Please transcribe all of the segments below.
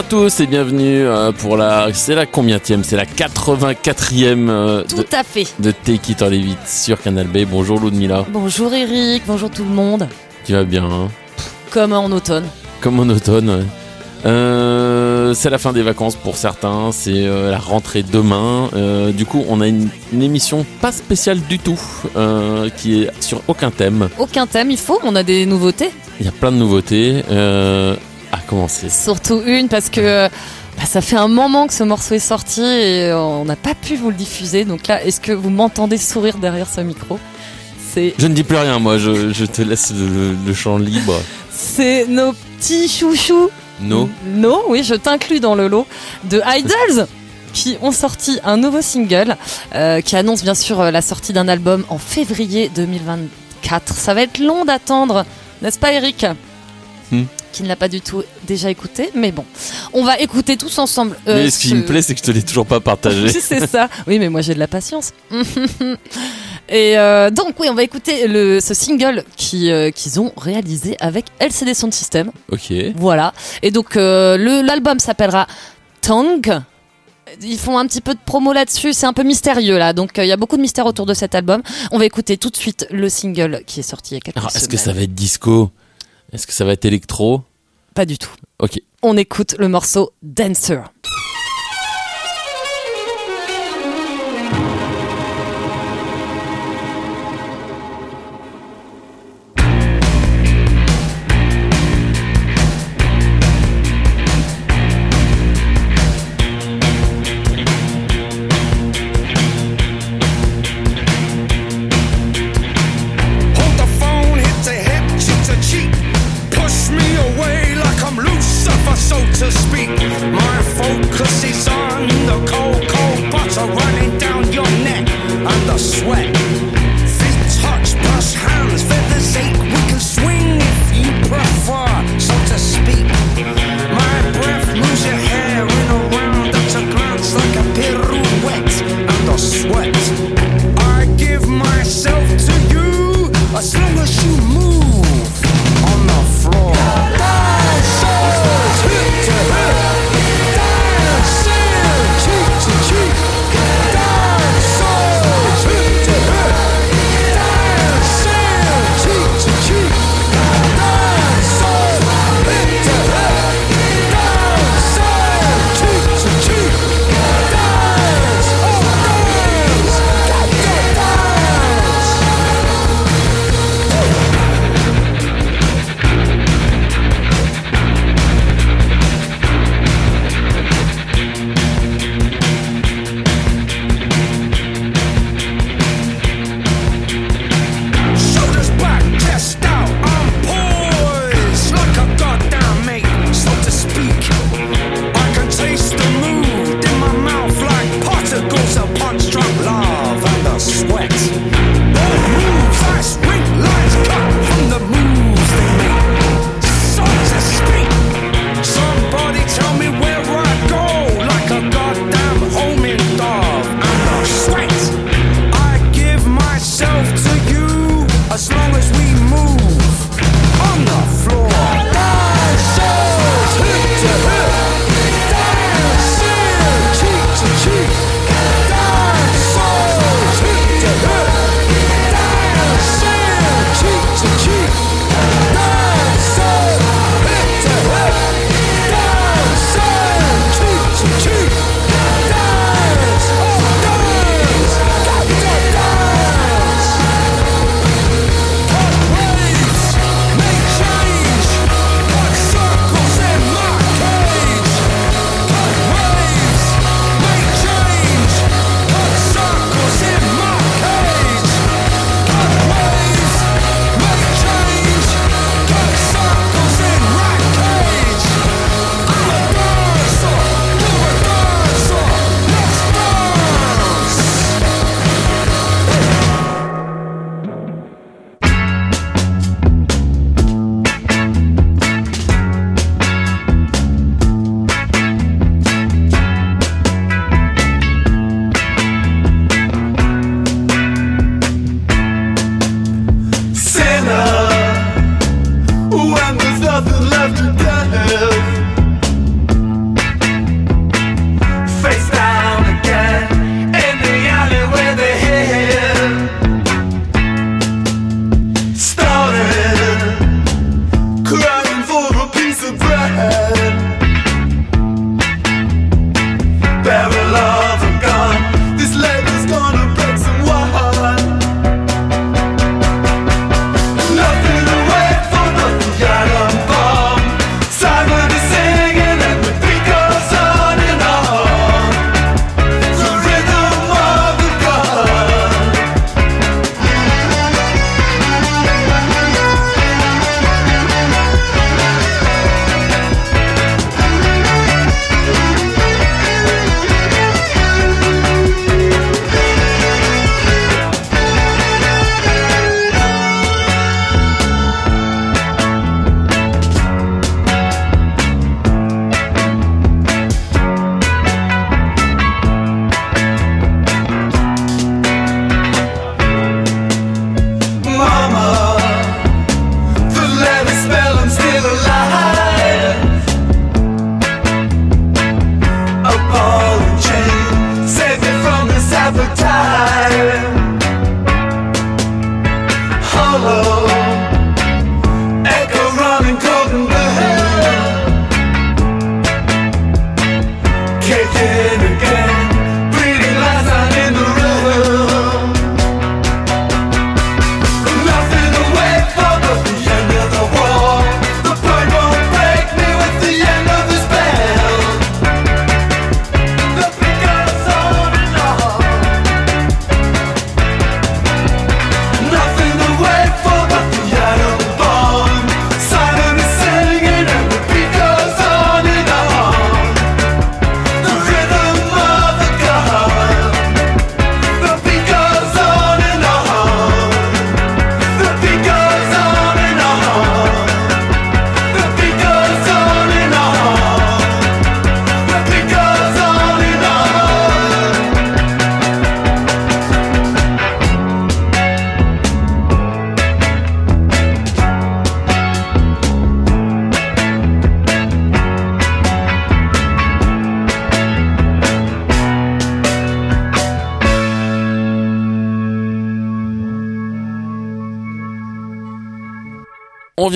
Bonjour à tous et bienvenue euh, pour la. C'est la combienième C'est la 84e euh, Tout à fait. de Take It or Leave It sur Canal B. Bonjour Ludmilla. Bonjour Eric, bonjour tout le monde. Tu vas bien hein? Comme en automne. Comme en automne. ouais. Euh, c'est la fin des vacances pour certains, c'est euh, la rentrée demain. Euh, du coup, on a une, une émission pas spéciale du tout, qui est sur aucun thème. Aucun thème, il faut, on a des nouveautés. Il y a plein de nouveautés. Euh, commencer. Surtout une parce que bah, ça fait un moment que ce morceau est sorti et on n'a pas pu vous le diffuser. Donc là, est-ce que vous m'entendez sourire derrière ce micro? C'est Je ne dis plus rien, moi, je, je te laisse le, le champ libre. c'est nos petits chouchous. No. No, oui, je t'inclus dans le lot de Idols qui ont sorti un nouveau single euh, qui annonce bien sûr euh, la sortie d'un album en février 2024. Ça va être long d'attendre, n'est-ce pas Eric? Hmm. Qui ne l'a pas du tout déjà écouté, mais bon, on va écouter tous ensemble. euh, Mais ce qui me plaît, c'est que je te l'ai toujours pas partagé. c'est ça. Oui, mais moi j'ai de la patience. Et euh, donc oui, on va écouter le, ce single euh, qu'ils ont réalisé avec LCD Sound System. ok. Voilà. Et donc euh, l'album s'appellera Tongue. Ils font un petit peu de promo là-dessus, c'est un peu mystérieux là, donc euh, il y a beaucoup de mystère autour de cet album. On va écouter tout de suite le single qui est sorti il y a quelques Alors, est-ce que ça va être disco? Est-ce que ça va être électro? Pas du tout. Ok. On écoute le morceau Dancer.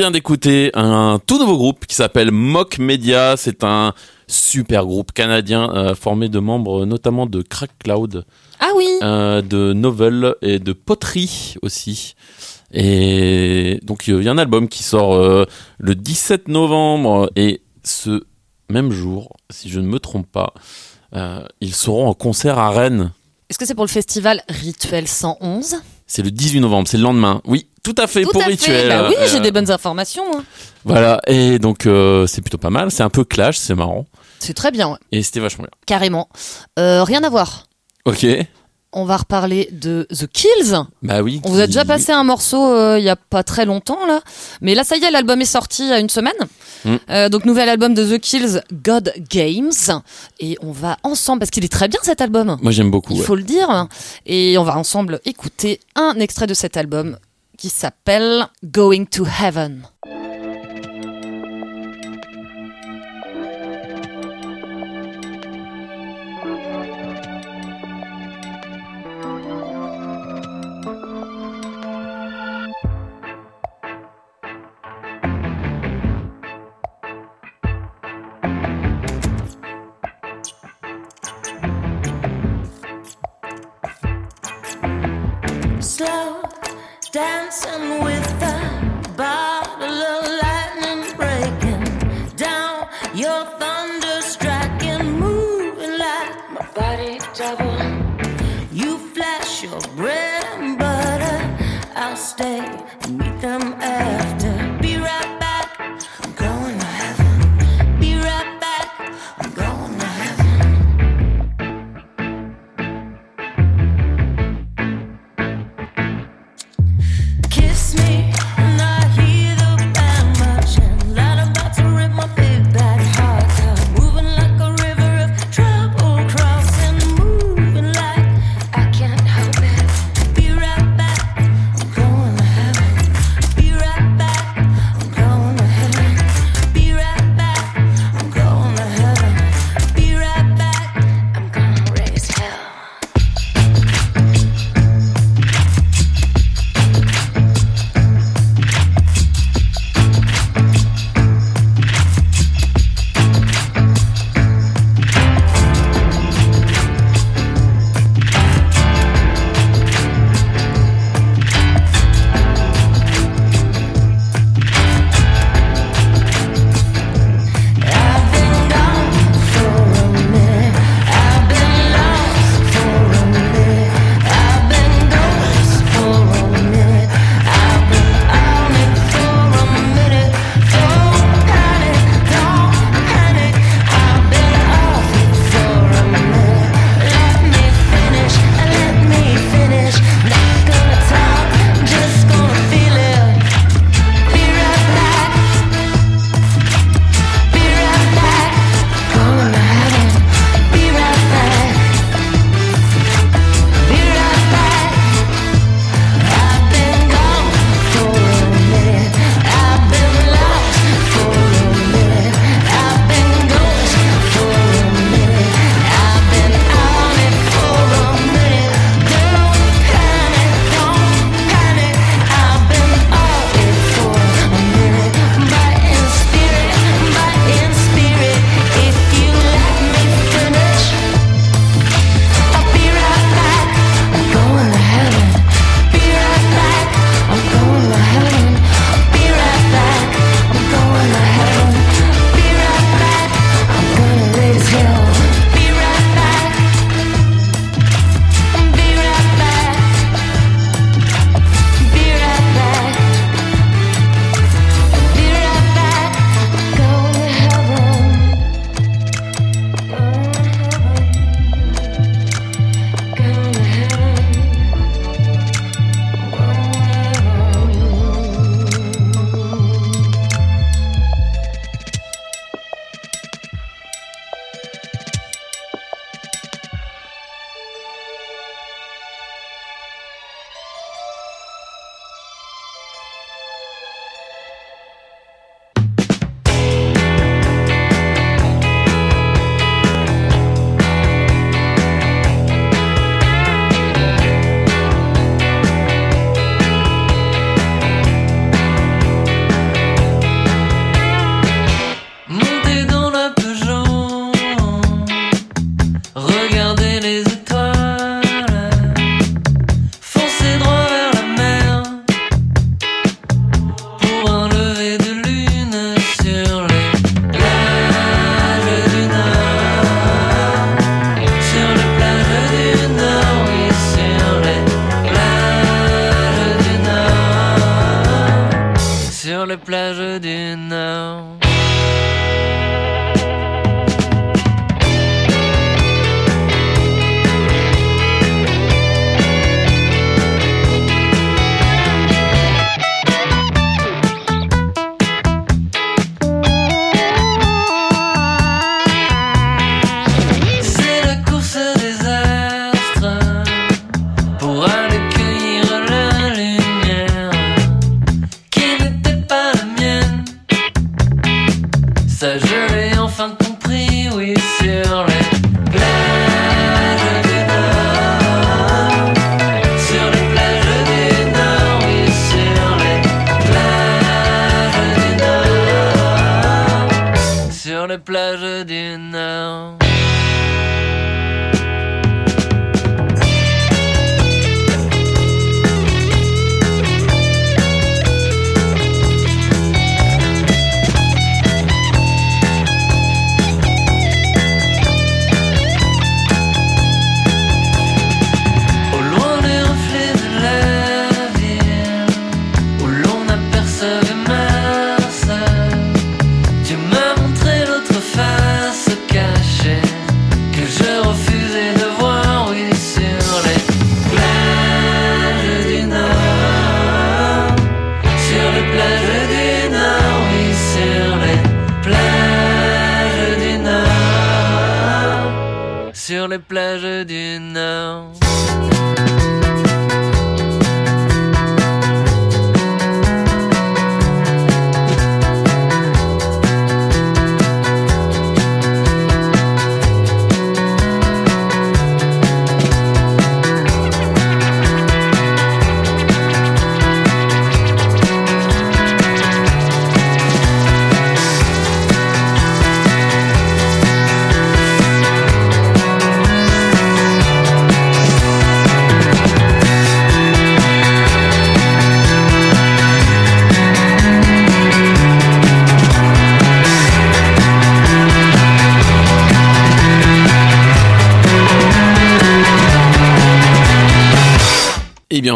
Vient d'écouter un tout nouveau groupe qui s'appelle Mock Media. C'est un super groupe canadien euh, formé de membres notamment de Crack Cloud, Ah oui euh, de Novel et de Poterie aussi. Et donc il y a un album qui sort euh, le 17 novembre et ce même jour, si je ne me trompe pas, ils seront en concert à Rennes. Est-ce que c'est pour le festival Rituel 111 C'est le 18 novembre, c'est le lendemain. Oui, tout à fait Tout pour à fait. Rituel. Bah oui, j'ai Euh, des bonnes informations. hein. Voilà, et donc euh, c'est plutôt pas mal. C'est un peu clash, c'est marrant. C'est très bien, ouais. Et c'était vachement bien. carrément. Euh, rien à voir. Ok. On va reparler de The Kills. Bah oui. On vous a déjà passé un morceau euh, il y a pas très longtemps là, mais là ça y est, l'album est sorti il y a une semaine. Mm. Euh, donc nouvel album de The Kills, God Games, et on va ensemble parce qu'il est très bien cet album. Moi j'aime beaucoup. Il ouais. faut le dire, et on va ensemble écouter un extrait de cet album qui s'appelle Going to Heaven.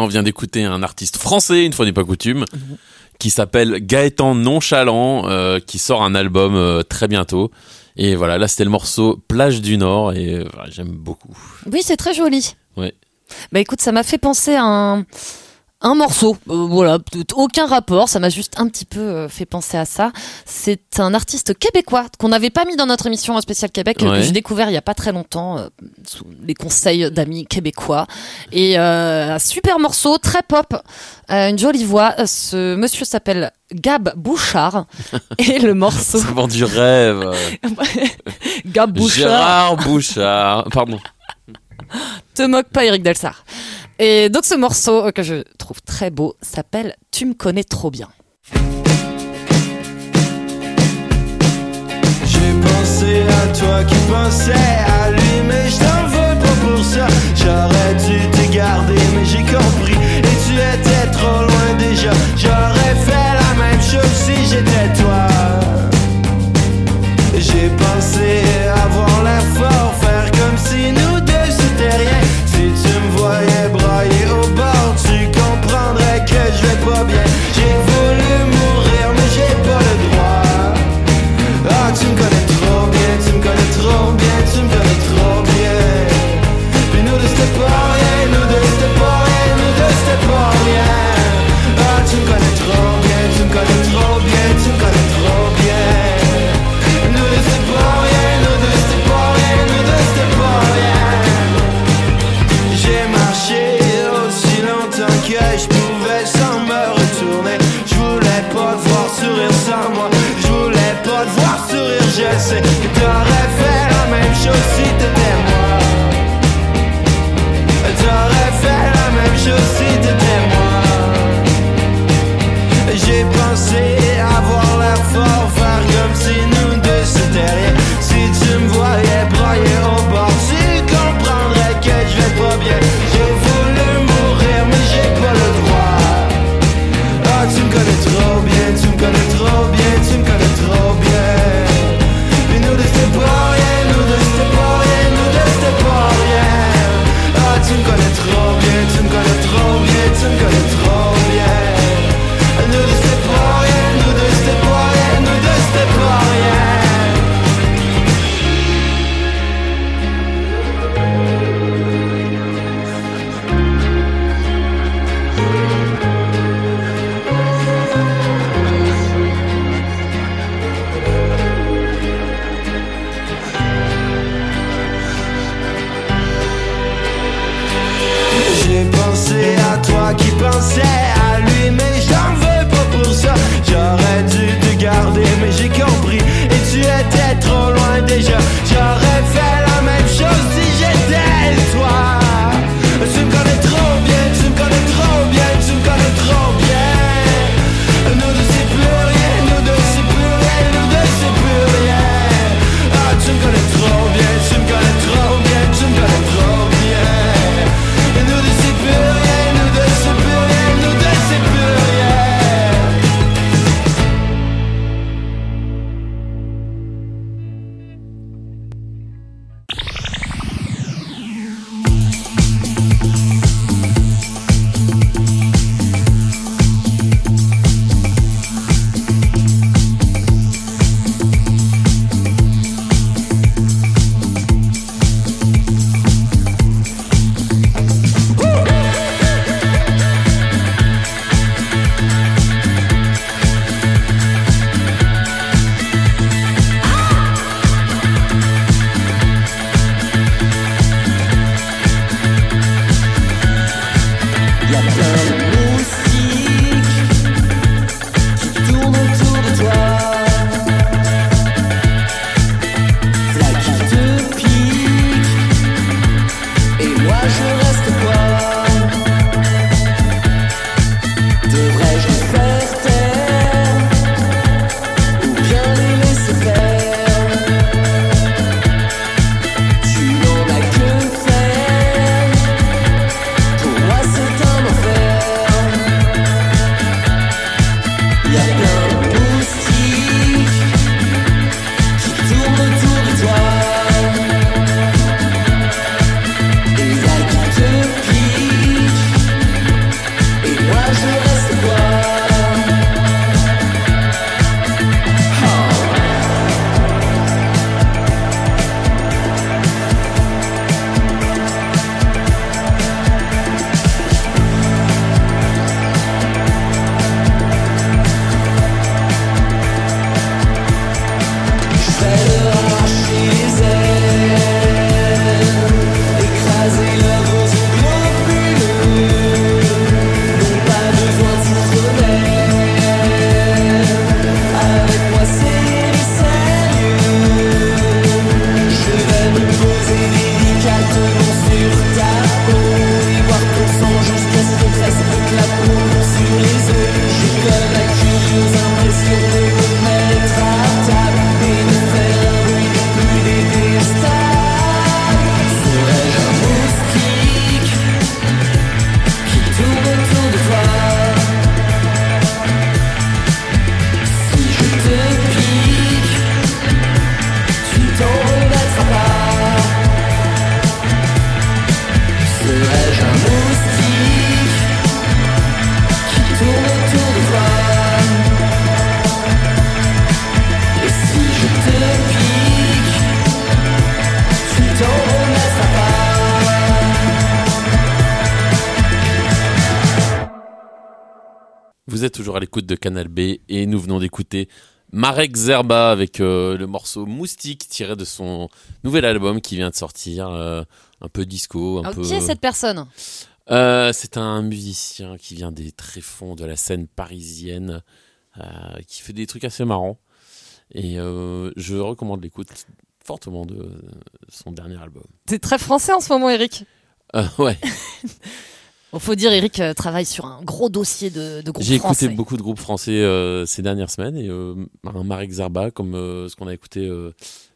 Vient d'écouter un artiste français, une fois n'est pas coutume, qui s'appelle Gaëtan Nonchalant, euh, qui sort un album euh, très bientôt. Et voilà, là c'était le morceau Plage du Nord et euh, j'aime beaucoup. Oui, c'est très joli. Ouais. Bah écoute, ça m'a fait penser à un, un morceau. Euh, voilà, aucun rapport, ça m'a juste un petit peu euh, fait penser à ça. C'est un artiste québécois qu'on n'avait pas mis dans notre émission spéciale Québec, euh, Ouais. que j'ai découvert il y a pas très longtemps, euh, sous les conseils d'amis québécois. Et un super morceau, très pop, une jolie voix. Ce monsieur s'appelle Gab Bouchard. et le morceau... C'est vraiment du rêve. Gab Bouchard. Gérard Bouchard. Pardon. Te moque pas, Eric Delsar. Et donc ce morceau euh, que je trouve très beau s'appelle Tu me connais trop bien. J'ai pensé à toi qui pensais à lui, mais je t'en veux pas pour ça. J'aurais dû te garder, mais j'ai compris. Et tu étais trop loin déjà. J'aurais fait la même chose si j'étais toi. De Canal B et nous venons d'écouter Marek Zerba avec euh, le morceau Moustique tiré de son nouvel album qui vient de sortir, euh, un peu disco, un Alors, peu. Qui est cette personne? Euh, c'est un musicien qui vient des tréfonds de la scène parisienne, qui fait des trucs assez marrants. Et je recommande l'écoute fortement de son dernier album. T'es très français en ce moment, Eric. Ouais, Il faut dire, Eric euh, travaille sur un gros dossier de, de groupes j'ai écouté français. beaucoup de groupes français euh, ces dernières semaines et euh, un Marek Zarba, comme euh, ce qu'on a écouté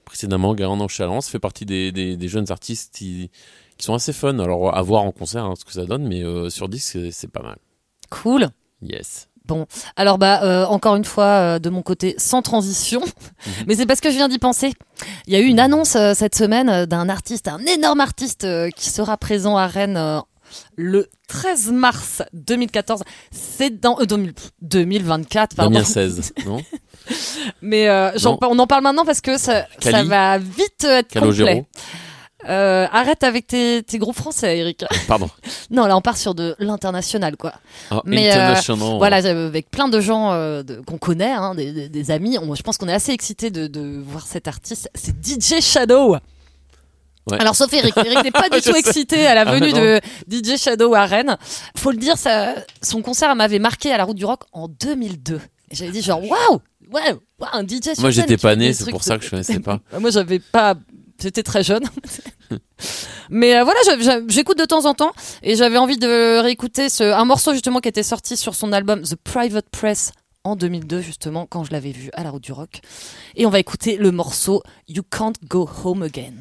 précédemment, Garand en Chalence, fait partie des, des, des jeunes artistes qui, qui sont assez fun. Alors à voir en concert hein, ce que ça donne, mais sur disque c'est- pas mal. Cool. Yes. Bon, alors bah euh, encore une fois euh, de mon côté sans transition, mais c'est parce que je viens d'y penser. Il y a eu une annonce euh, cette semaine d'un artiste, un énorme artiste qui sera présent à Rennes le 13 mars 2014. C'est dans euh, 2000 2024 pardon. 2016, non? Mais euh, Non. on en parle maintenant parce que ça, va vite être Calogero complet. Euh, arrête avec tes, tes groupes français, Eric. Pardon. Non, là on part sur de l'international, quoi. Ah, Mais, euh, International. Voilà, euh, avec plein de gens euh, de- qu'on connaît, hein, des, des- des amis. On- je pense qu'on est assez excités de, de voir cet artiste. C'est DJ Shadow. Ouais. Alors sauf Eric, Eric n'est pas du tout excité à la Ah, venue de DJ Shadow à Rennes. Faut le dire, ça, son concert m'avait marqué à la Route du Rock en 2002. Et j'avais dit genre waouh, ouais, waouh, un DJ. Moi, j'étais pas né, c'est pour ça que je connaissais pas. Moi, j'avais pas. J'étais très jeune. Mais euh, voilà, j'écoute de temps en temps et j'avais envie de réécouter ce, un morceau justement qui était sorti sur son album The Private Press en 2002 justement quand je l'avais vu à la route du rock. Et on va écouter le morceau You Can't Go Home Again.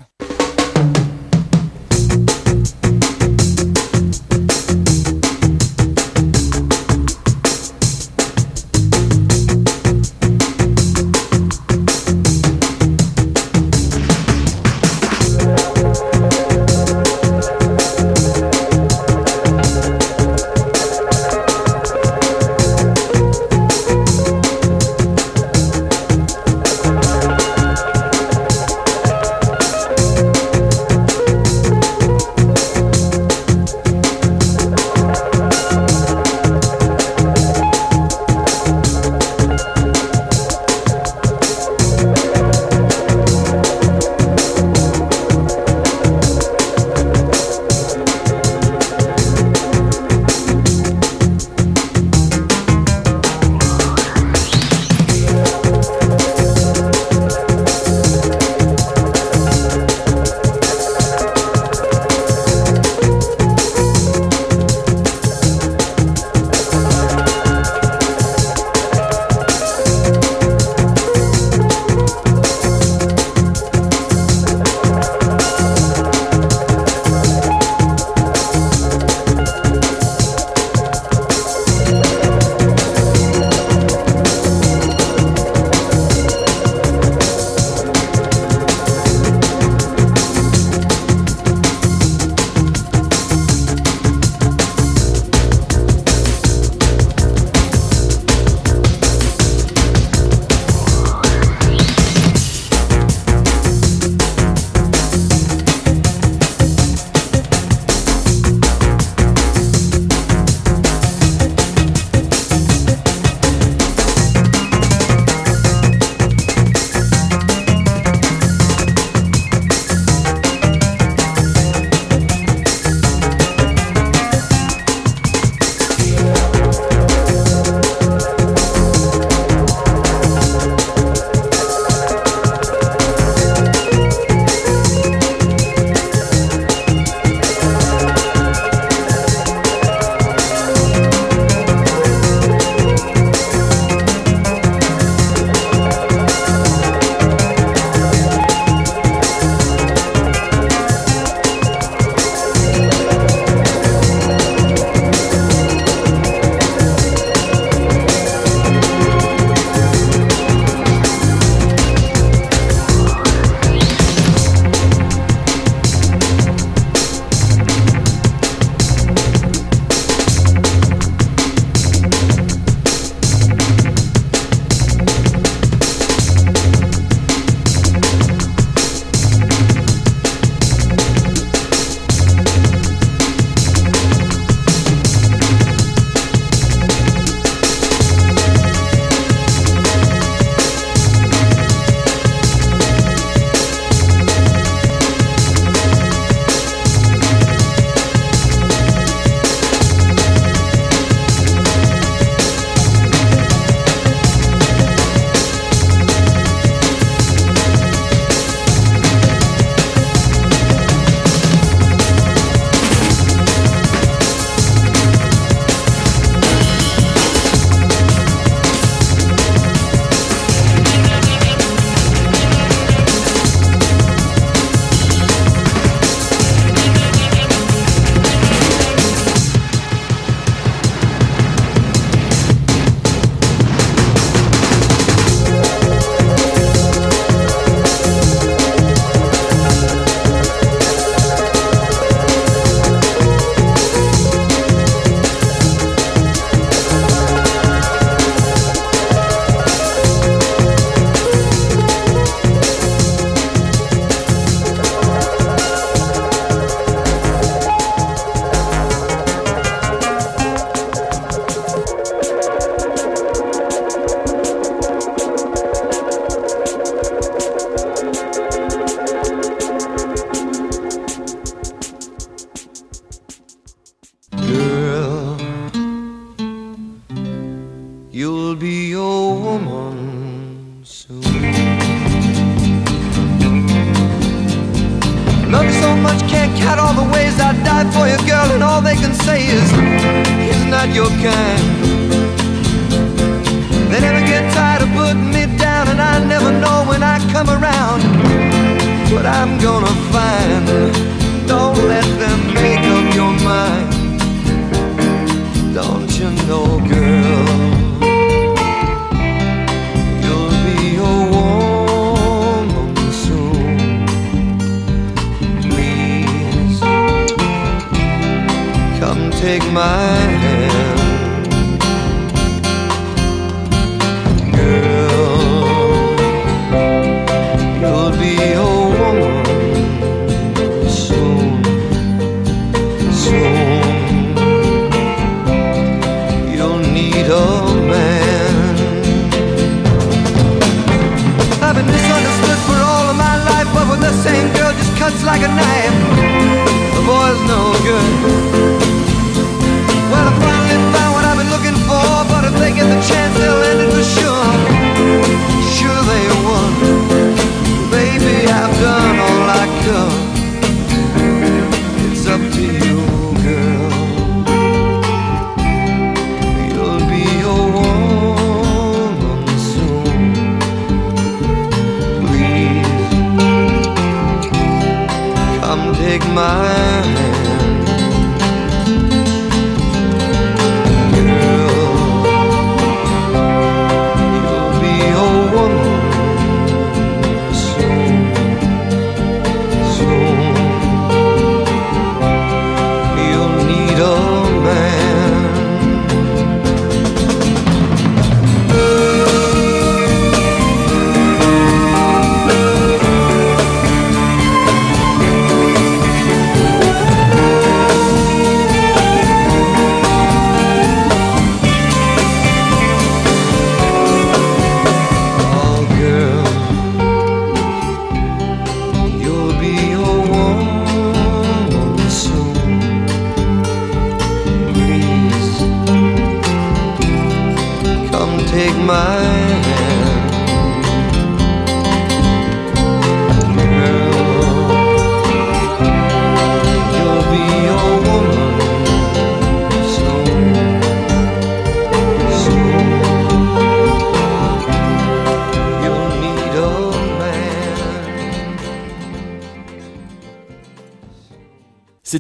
Your kind. They never get tired of putting me down, and I never know when I come around what I'm gonna find. Don't let them make up your mind. Don't you know, girl? You'll be a woman soon. Please come take my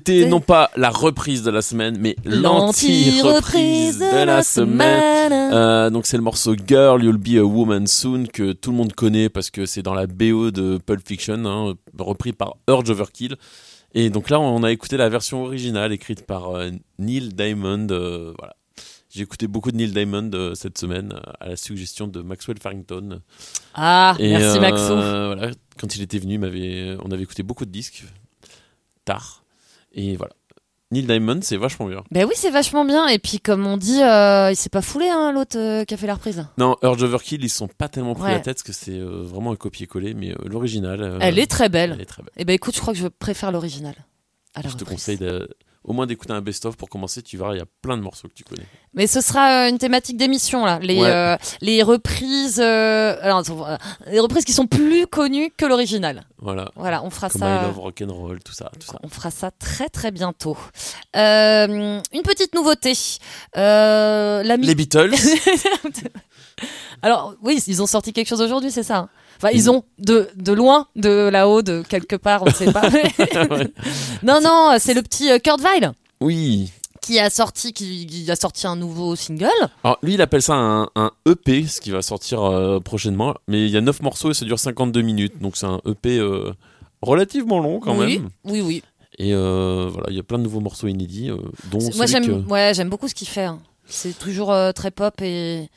C'était non pas la reprise de la semaine, mais l'anti-reprise de la semaine. Euh, donc c'est le morceau Girl, You'll Be a Woman Soon que tout le monde connaît parce que c'est dans la BO de Pulp Fiction, hein, repris par Urge Overkill. Et donc là, on a écouté la version originale écrite par euh, Neil Diamond. euh, voilà. J'ai écouté beaucoup de Neil Diamond euh, cette semaine à la suggestion de Maxwell Farrington. Ah, Et, merci euh, Maxo. Voilà, quand il était venu, il on avait écouté beaucoup de disques tard. Et voilà. Neil Diamond, c'est vachement bien. Ben oui, c'est vachement bien. Et puis, comme on dit, euh, il s'est pas foulé, hein, l'autre euh, qui a fait la reprise. Non, Urge Overkill, ils sont pas tellement pris Ouais. la tête parce que c'est euh, vraiment un copier-coller, mais euh, l'original. Elle est très belle. elle est très belle. Et ben écoute, je crois que je préfère l'original. Je te conseille de- au moins d'écouter un best-of pour commencer. Tu verras, il y a plein de morceaux que tu connais. Mais ce sera euh, une thématique d'émission là, les Ouais. euh, les reprises, euh, alors, les reprises qui sont plus connues que l'original. Voilà. Voilà, on fera Comme ça. I Love Rock'n'Roll, tout ça, tout ça. On fera ça très très bientôt. Euh, une petite nouveauté. Les Beatles. Alors oui, ils ont sorti quelque chose aujourd'hui, c'est ça. Enfin, ils ont de de loin, de là-haut, de quelque part, on ne sait pas. Non non, c'est le petit euh, Kurt Weill Oui. qui a sorti qui, qui a sorti un nouveau single. Alors lui, il appelle ça un, un EP, ce qui va sortir euh, prochainement. Mais il y a 9 morceaux et ça dure 52 minutes. Donc c'est un EP euh, relativement long quand oui, même. oui oui. Et euh, voilà, il y a plein de nouveaux morceaux inédits, dont Moi j'aime que- ouais, j'aime beaucoup ce qu'il fait. hein. C'est toujours très pop et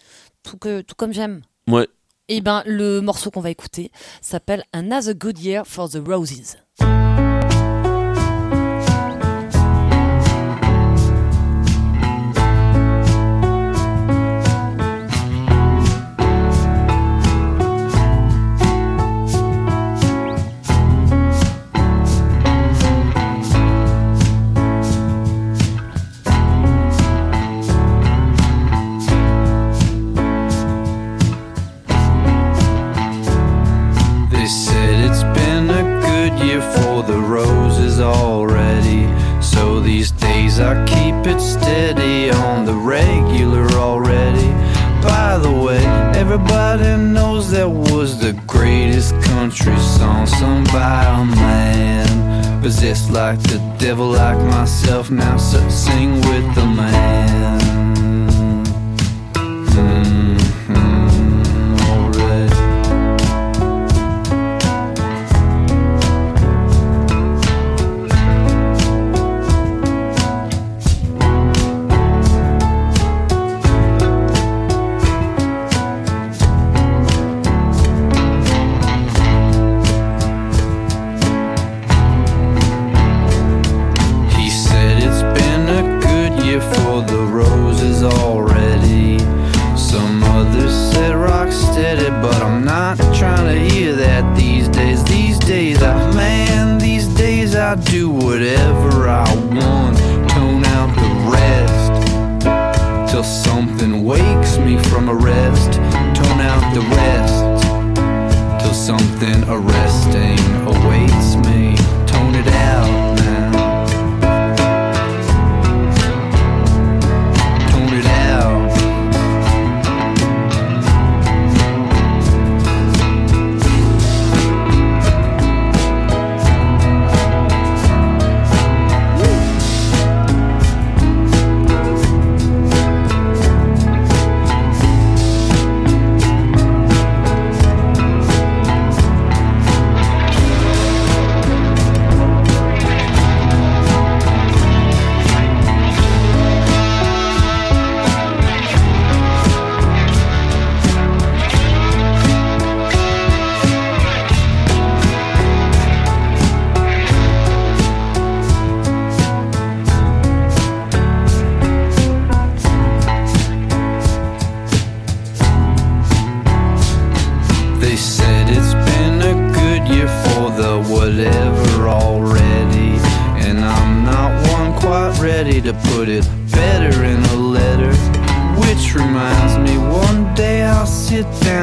tout que tout comme j'aime. Ouais. Et ben le morceau qu'on va écouter s'appelle Another Good Year for the Roses. is already. So these days I keep it steady on the regular already. By the way, everybody knows that was the greatest country song sung by a man. Possessed like the devil, like myself, now so sing with the man. sit there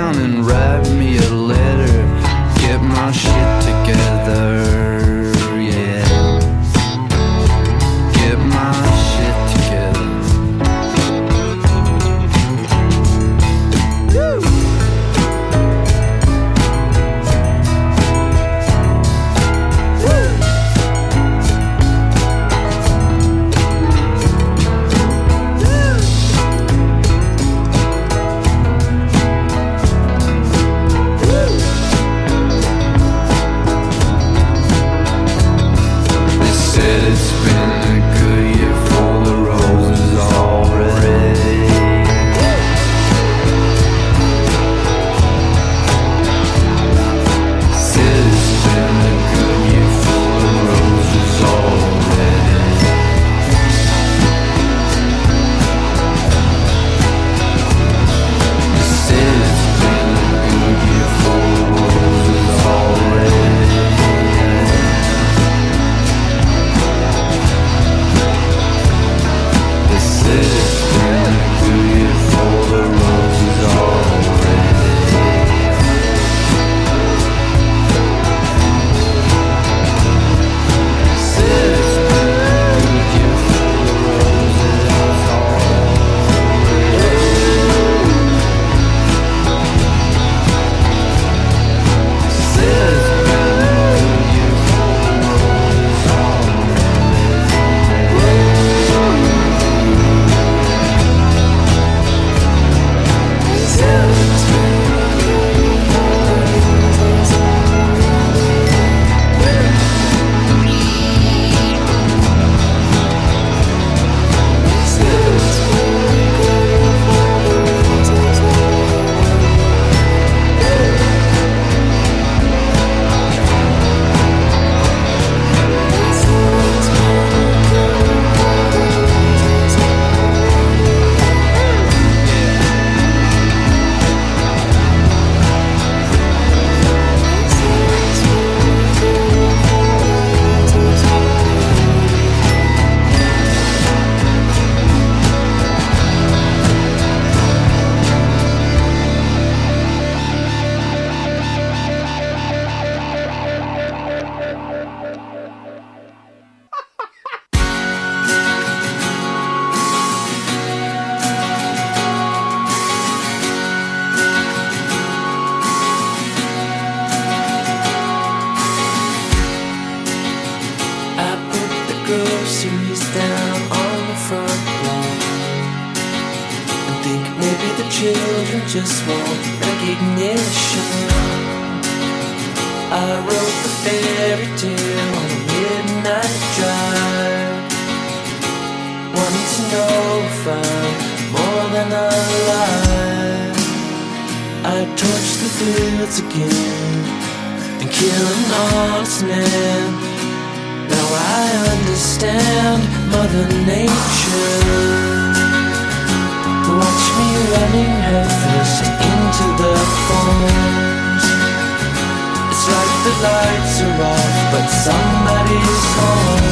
somebody's home.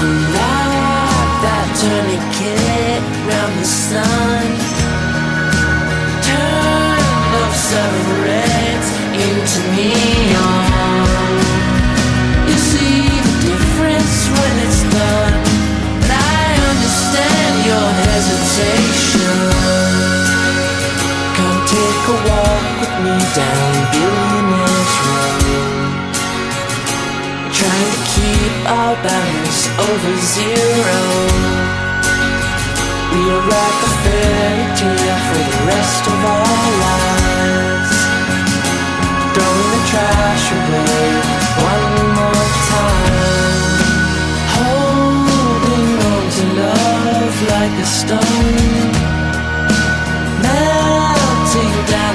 Unlike that tourniquet round the sun. Turn of seven into neon. You see the difference when it's done. But I understand your hesitation. Come take a walk with me down Billionaire's Road. Keep our balance over zero. We are like a fairy tale for the rest of our lives. Throwing the trash away one more time. Holding on to love like a stone. Melting down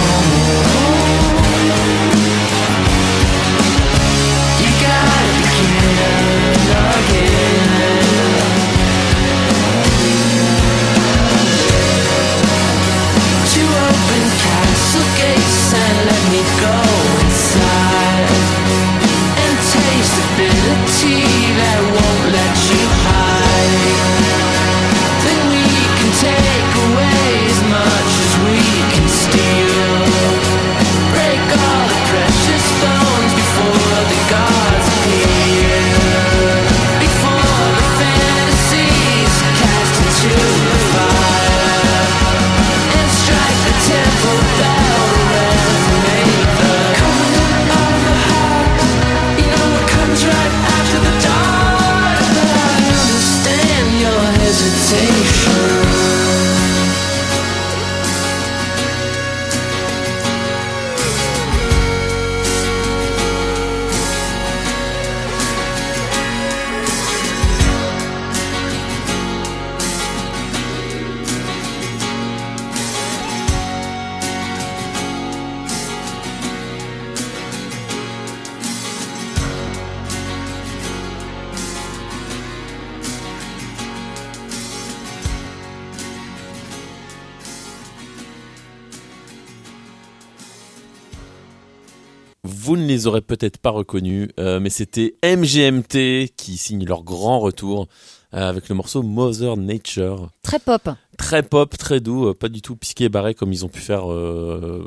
aurez peut-être pas reconnus, euh, mais c'était MGMT qui signe leur grand retour euh, avec le morceau Mother Nature. Très pop. Très pop, très doux, euh, pas du tout pisqué et barré comme ils ont pu faire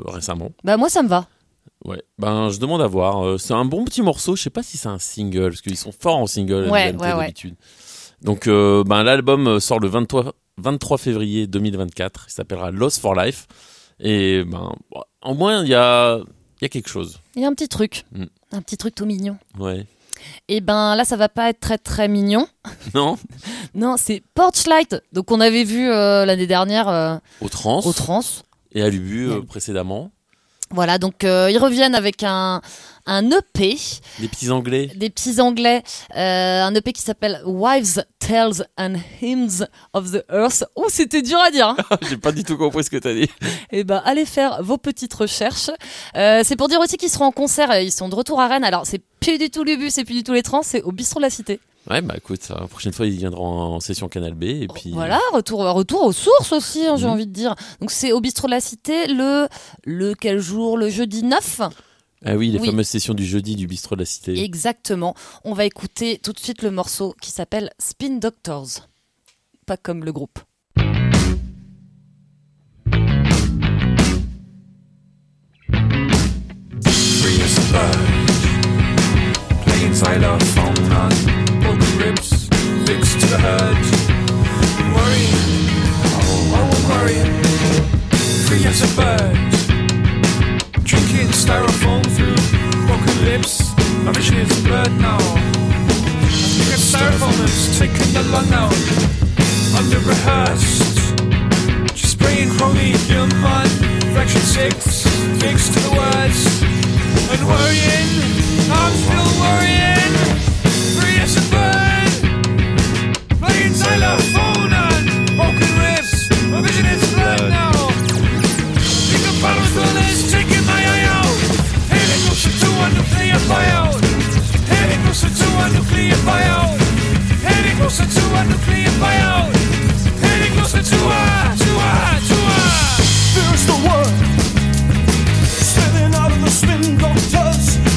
récemment. Bah moi ça me va. Ouais, ben je demande à voir. C'est un bon petit morceau, je sais pas si c'est un single, parce qu'ils sont forts en single Ouais, MGMT ouais, ouais. d'habitude. Donc ben, l'album sort le 23, 23 février 2024, il s'appellera Lost for Life. Et ben, au moins il y a, y a quelque chose. Il y a un petit truc. Mm. Un petit truc tout mignon. Ouais. Et ben là ça va pas être très très mignon. Non Non, c'est Porchlight. Donc on avait vu euh, l'année dernière euh, Au trans. au trans. Et à l'Ubu euh, précédemment. Voilà, donc euh, ils reviennent avec un, un EP, Des petits anglais. des petits anglais, euh, un EP qui s'appelle Wives, Tales and Hymns of the Earth. Oh, c'était dur à dire. hein. J'ai pas du tout compris ce que t'as dit. Eh ben, allez faire vos petites recherches. Euh, c'est pour dire aussi qu'ils seront en concert. euh, Ils sont de retour à Rennes. Alors, c'est plus du tout l'Ubu, c'est plus du tout les trans, c'est au bistrot de la Cité. Ouais, bah écoute, la prochaine fois ils viendront en session Canal B et puis. Voilà, retour, retour aux sources aussi, hein, j'ai Mhm. envie de dire. Donc, c'est au bistrot de la Cité le, le quel jour? Le jeudi 9 ah oui, les fameuses sessions du jeudi du bistrot de la cité. Exactement. On va écouter tout de suite le morceau qui s'appelle Spin Doctors. Pas comme le groupe. Oh, oh, free as a bird. styrofoam through broken lips. My vision is blurred now. I think styrofoam is taking the lung out. Under rehearsed. Just spraying chromium on fraction six. Fixed to the words. And worrying. I'm still worrying. Free as a bird. Playing xylophone on broken ribs. My vision is firehouse. Heading closer to a nuclear. Heading closer to a nuclear. Heading closer to a, to a, to a. The word. Spilling out of the spin doctors.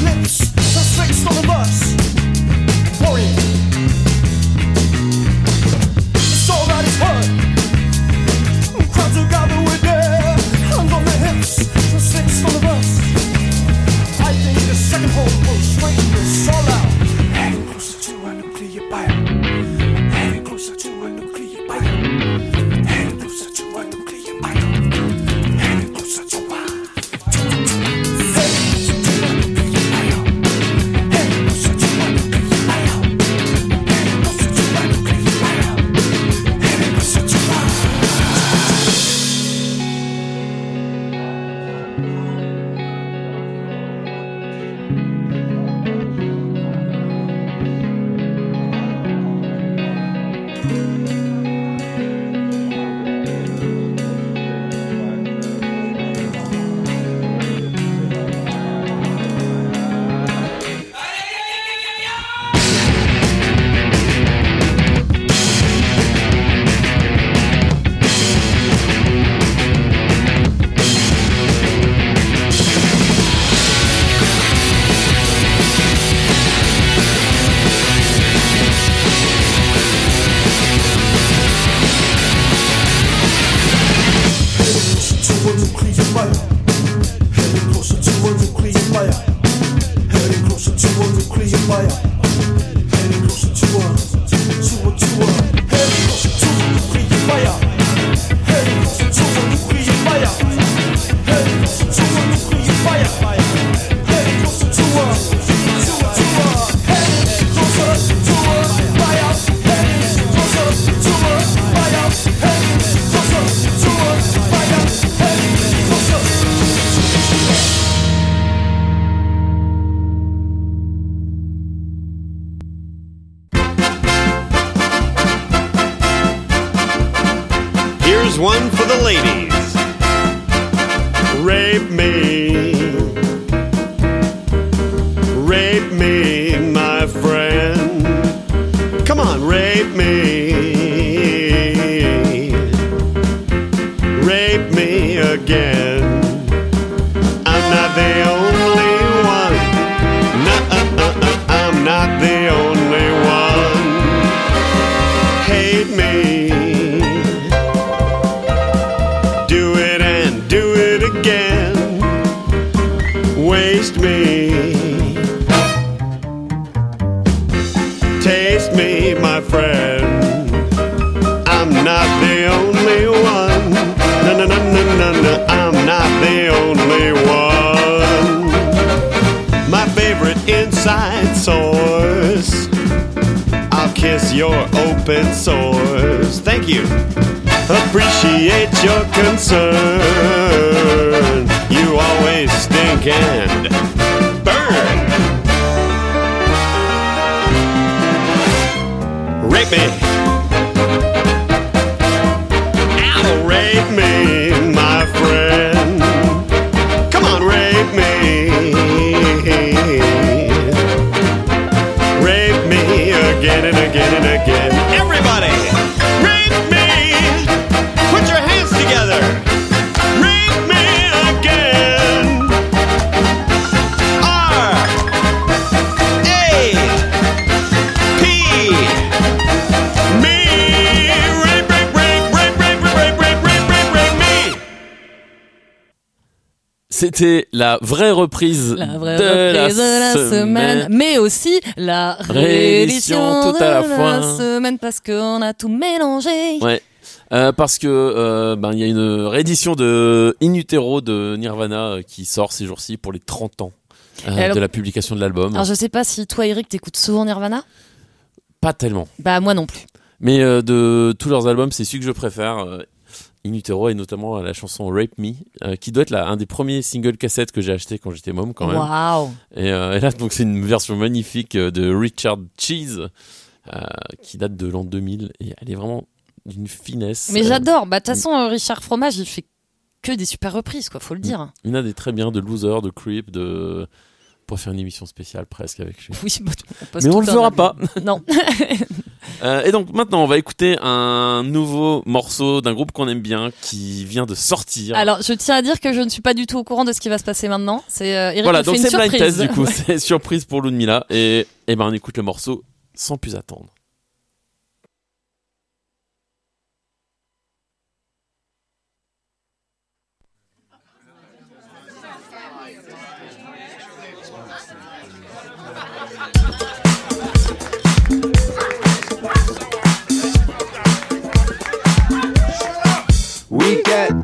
C'était la vraie reprise La vraie de, reprise de la semaine, mais aussi la réédition tout à la de fois. semaine parce qu'on a tout mélangé. Ouais. Euh, parce que euh, ben il y a une réédition de In Utero de Nirvana euh, qui sort ces jours-ci pour les 30 ans euh, alors- de la publication de l'album. Alors je sais pas si toi Eric t'écoutes souvent Nirvana? Pas tellement. Bah moi non plus. Mais de tous leurs albums, c'est celui que je préfère. Euh, In Utero et notamment la chanson Rape Me, euh, qui doit être un des premiers singles cassettes que j'ai acheté quand j'étais môme quand même. Et, euh, et là, donc c'est une version magnifique euh, de Richard Cheese euh, qui date de l'an 2000 et elle est vraiment d'une finesse. Mais j'adore. Bah de toute façon Richard Fromage il fait que des super reprises quoi, faut le dire. Il y en a des très bien de Loser, de Creep, de. Pourrait faire une émission spéciale presque avec lui. Oui, bah, on Mais on le fera pas. Non. Euh, et donc maintenant, on va écouter un nouveau morceau d'un groupe qu'on aime bien qui vient de sortir. Alors je tiens à dire que je ne suis pas du tout au courant de ce qui va se passer maintenant. C'est euh, Eric voilà, donc c'est blind surprise. test du coup, c'est surprise pour Ludmilla. Et, et ben on écoute le morceau sans plus attendre.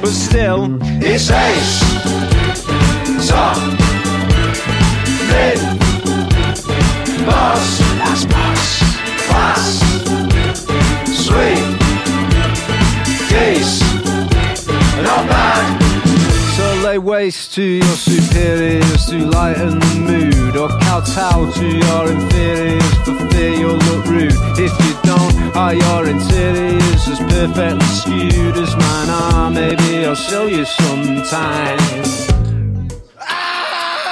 but still it's ace. Top, mid, boss, that's boss, class, Waste to your superiors to lighten the mood, or kowtow to your inferiors for fear you'll look rude. If you don't, are your interiors as perfectly skewed as mine are? Maybe I'll show you sometime.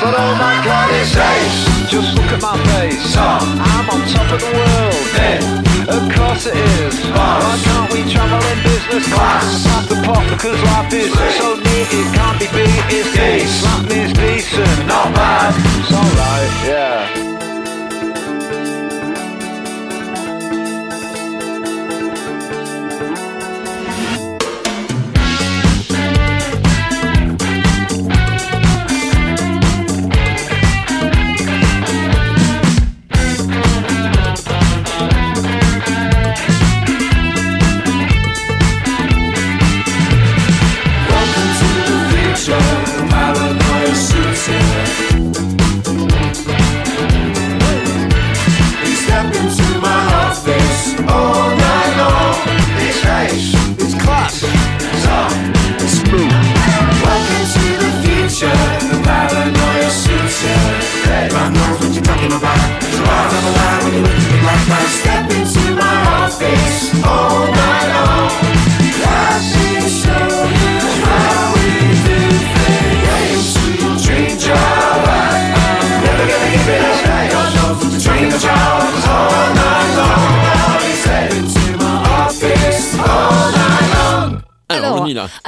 But oh my god, it's ace. Just look at my face. I'm on top of the world. Of course it is. Why can't we travel in business class? Pass the pot because life is so neat it can't be beat. It's decent. Slap me is decent. Not bad. It's alright, yeah.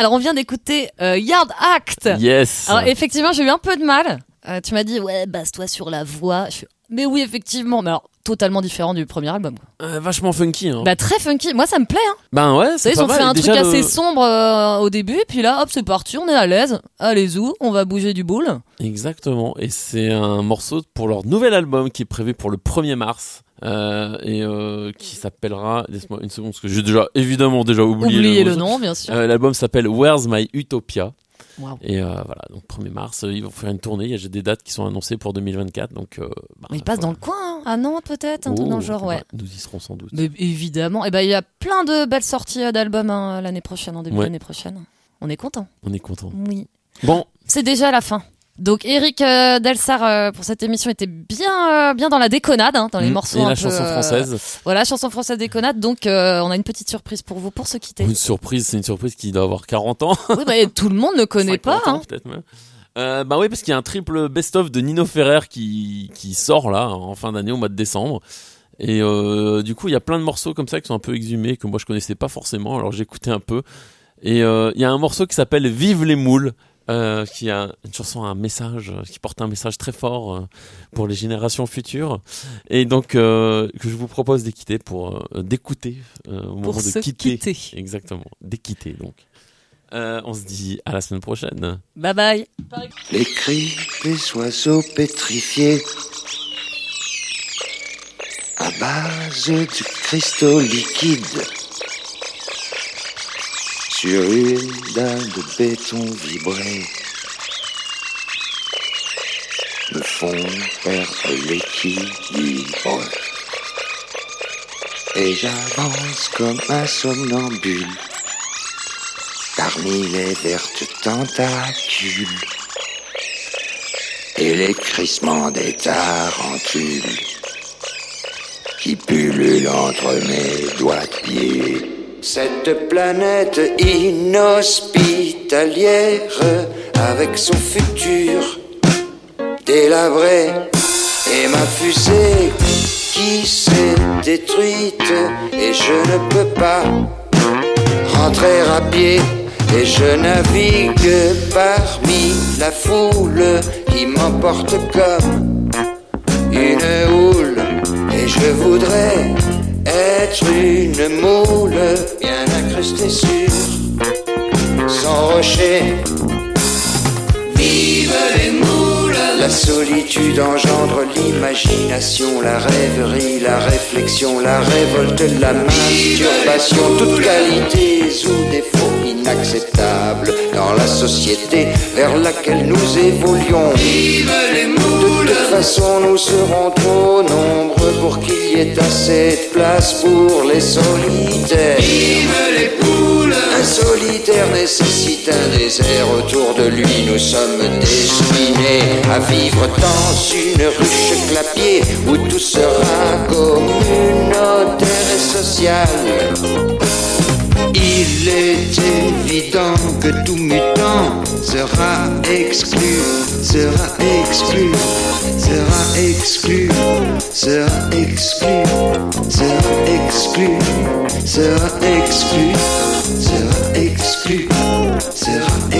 Alors, on vient d'écouter euh, Yard Act. Yes. Alors effectivement, j'ai eu un peu de mal. Euh, tu m'as dit ouais, base-toi sur la voix. Je mais oui, effectivement, mais alors totalement différent du premier album. quoi. Euh, vachement funky. Hein. Bah très funky. Moi, ça me plaît. Hein. ben ouais, c'est ils ont fait un Déjà, truc le- assez sombre euh, au début, puis là, hop, c'est parti, on est à l'aise. Allez-y, on va bouger du boule. Exactement. Et c'est un morceau pour leur nouvel album qui est prévu pour le 1er mars. Euh, et euh, qui s'appellera, laisse-moi une seconde parce que j'ai déjà évidemment déjà oublié Oubliez le morceau. nom, bien sûr. Euh, L'album s'appelle Where's My Utopia et voilà donc 1er mars ils vont faire une tournée. Il y a j'ai des dates qui sont annoncées pour 2024 donc. Bah, Mais il passe dans le coin, hein. à Nantes peut-être, un truc Oh, dans le genre, ouais. bah, Nous y serons sans doute. Mais évidemment. Et ben il y a plein de belles sorties d'albums hein, l'année prochaine, en début Ouais. d'année prochaine. On est content. On est content. Oui. Bon, C'est déjà la fin. Donc Eric euh, Delsar euh, pour cette émission était bien euh, bien dans la déconnade, hein, dans les Mm. morceaux Et un la peu, chanson euh, française. voilà, chanson française déconnade. Donc on a une petite surprise pour vous pour se quitter. Une surprise, c'est une surprise qui doit avoir 40 ans. oui, bah, tout le monde ne connaît pas. 50 ans, hein. peut-être même. Bah oui, parce qu'il y a un triple best-of de Nino Ferrer qui, qui sort là en fin d'année au mois de décembre. Et du coup, il y a plein de morceaux comme ça qui sont un peu exhumés que moi je connaissais pas forcément. Alors j'écoutais un peu. Et il y a un morceau qui s'appelle Vive les moules. Euh, qui a une chanson, un message, euh, qui porte un message très fort euh, pour les générations futures, et donc euh, que je vous propose d'écouter pour euh, d'écouter euh, au Pour moment de quitter. quitter. Exactement, d'équiter donc. Euh, on se dit à la semaine prochaine. Bye bye. Les cris des oiseaux pétrifiés à base de cristaux liquides sur une dalle de béton vibrée me font perdre l'équilibre. Et j'avance comme un somnambule. Parmi les vertes tentacules. Et les crissements des tarentules qui pullulent entre mes doigts de pied. Cette planète inhospitalière avec son futur délabré et ma fusée qui s'est détruite et je ne peux pas rentrer à pied et je navigue parmi la foule qui m'emporte comme une houle et je voudrais être une moule bien incrustée sur son rocher. Vive les moules. La solitude engendre l'imagination, la rêverie, la réflexion, la révolte, la masturbation, toute qualité ou défaut inacceptable dans la société vers laquelle nous évoluons. Vive les moules De toute façon, nous serons trop nombreux ait assez de place pour les solitaires. Vive les poules Un solitaire nécessite un désert autour de lui. Nous sommes destinés à vivre dans une ruche clapier où tout sera communautaire et social. Il est évident que tout mutant sera exclu, sera exclu, sera exclu, sera exclu, sera exclu, sera exclu, sera exclu, sera exclu.